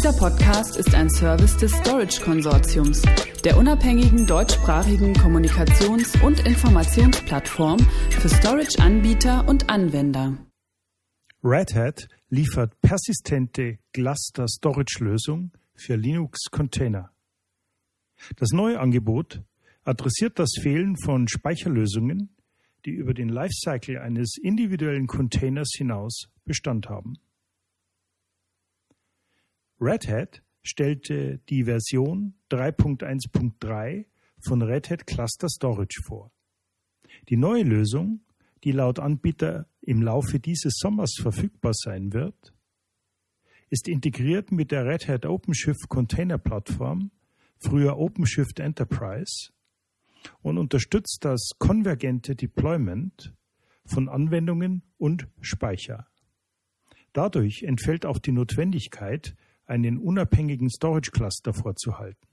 Dieser Podcast ist ein Service des Storage Konsortiums, der unabhängigen deutschsprachigen Kommunikations- und Informationsplattform für Storage-Anbieter und Anwender. Red Hat liefert persistente Cluster-Storage-Lösung für Linux-Container. Das neue Angebot adressiert das Fehlen von Speicherlösungen, die über den Lifecycle eines individuellen Containers hinaus Bestand haben. Red Hat stellte die Version 3.1.3 von Red Hat Cluster Storage vor. Die neue Lösung, die laut Anbieter im Laufe dieses Sommers verfügbar sein wird, ist integriert mit der Red Hat OpenShift Container Plattform, früher OpenShift Enterprise, und unterstützt das konvergente Deployment von Anwendungen und Speicher. Dadurch entfällt auch die Notwendigkeit, einen unabhängigen Storage Cluster vorzuhalten.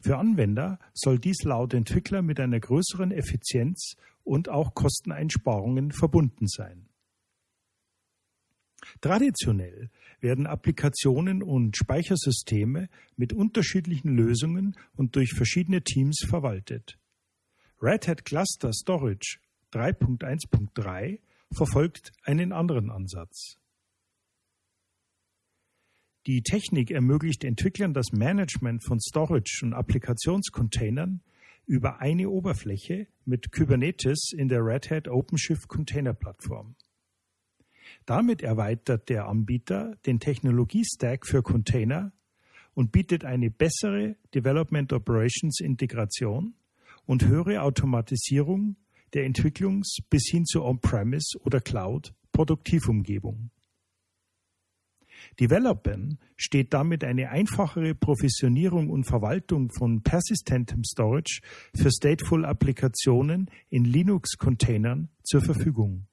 Für Anwender soll dies laut Entwickler mit einer größeren Effizienz und auch Kosteneinsparungen verbunden sein. Traditionell werden Applikationen und Speichersysteme mit unterschiedlichen Lösungen und durch verschiedene Teams verwaltet. Red Hat Cluster Storage 3.1.3 verfolgt einen anderen Ansatz. Die Technik ermöglicht Entwicklern das Management von Storage und Applikationscontainern über eine Oberfläche mit Kubernetes in der Red Hat OpenShift Container Plattform. Damit erweitert der Anbieter den Technologiestack für Container und bietet eine bessere Development Operations Integration und höhere Automatisierung der Entwicklungs- bis hin zur On-Premise oder Cloud Produktivumgebung. Developern steht damit eine einfachere Provisionierung und Verwaltung von persistentem Storage für stateful Applikationen in Linux-Containern zur Verfügung.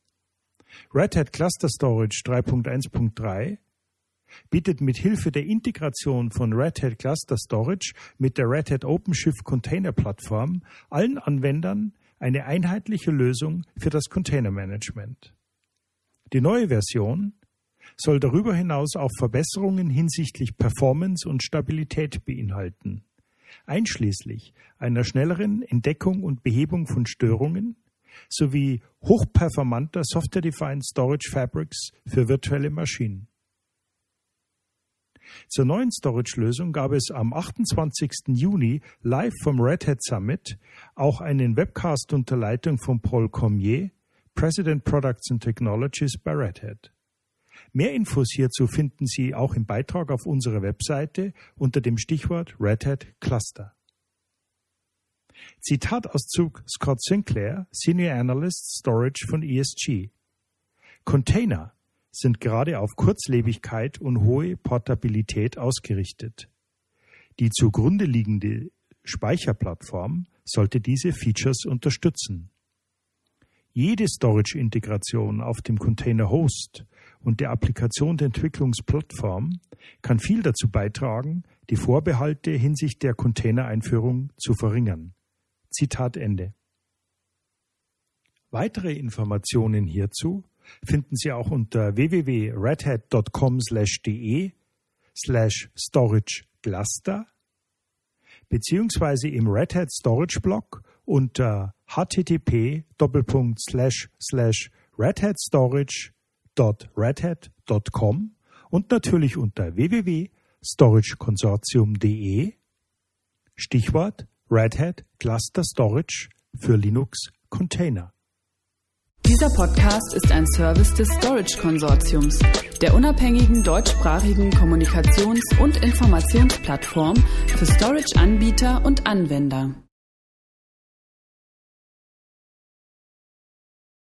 Red Hat Cluster Storage 3.1.3 bietet mit Hilfe der Integration von Red Hat Cluster Storage mit der Red Hat OpenShift Container Plattform allen Anwendern eine einheitliche Lösung für das Container Management. Die neue Version soll darüber hinaus auch Verbesserungen hinsichtlich Performance und Stabilität beinhalten, einschließlich einer schnelleren Entdeckung und Behebung von Störungen sowie hochperformanter Software-Defined Storage Fabrics für virtuelle Maschinen. Zur neuen Storage-Lösung gab es am 28. Juni live vom Red Hat Summit auch einen Webcast unter Leitung von Paul Cormier, President Products and Technologies bei Red Hat. Mehr Infos hierzu finden Sie auch im Beitrag auf unserer Webseite unter dem Stichwort Red Hat Cluster. Zitatauszug Scott Sinclair, Senior Analyst Storage von ESG. Container sind gerade auf Kurzlebigkeit und hohe Portabilität ausgerichtet. Die zugrunde liegende Speicherplattform sollte diese Features unterstützen. Jede Storage-Integration auf dem Container-Host und der Applikation der Entwicklungsplattform kann viel dazu beitragen, die Vorbehalte hinsichtlich der Container-Einführung zu verringern. Zitat Ende. Weitere Informationen hierzu finden Sie auch unter www.redhat.com/de slash storage cluster beziehungsweise im Red Hat Storage Blog unter http redhatstorage.redhat.com und natürlich unter www.storageconsortium.de Stichwort Red Hat Cluster Storage für Linux Container. Dieser Podcast ist ein Service des Storage Konsortiums, der unabhängigen deutschsprachigen Kommunikations- und Informationsplattform für Storage-Anbieter und Anwender.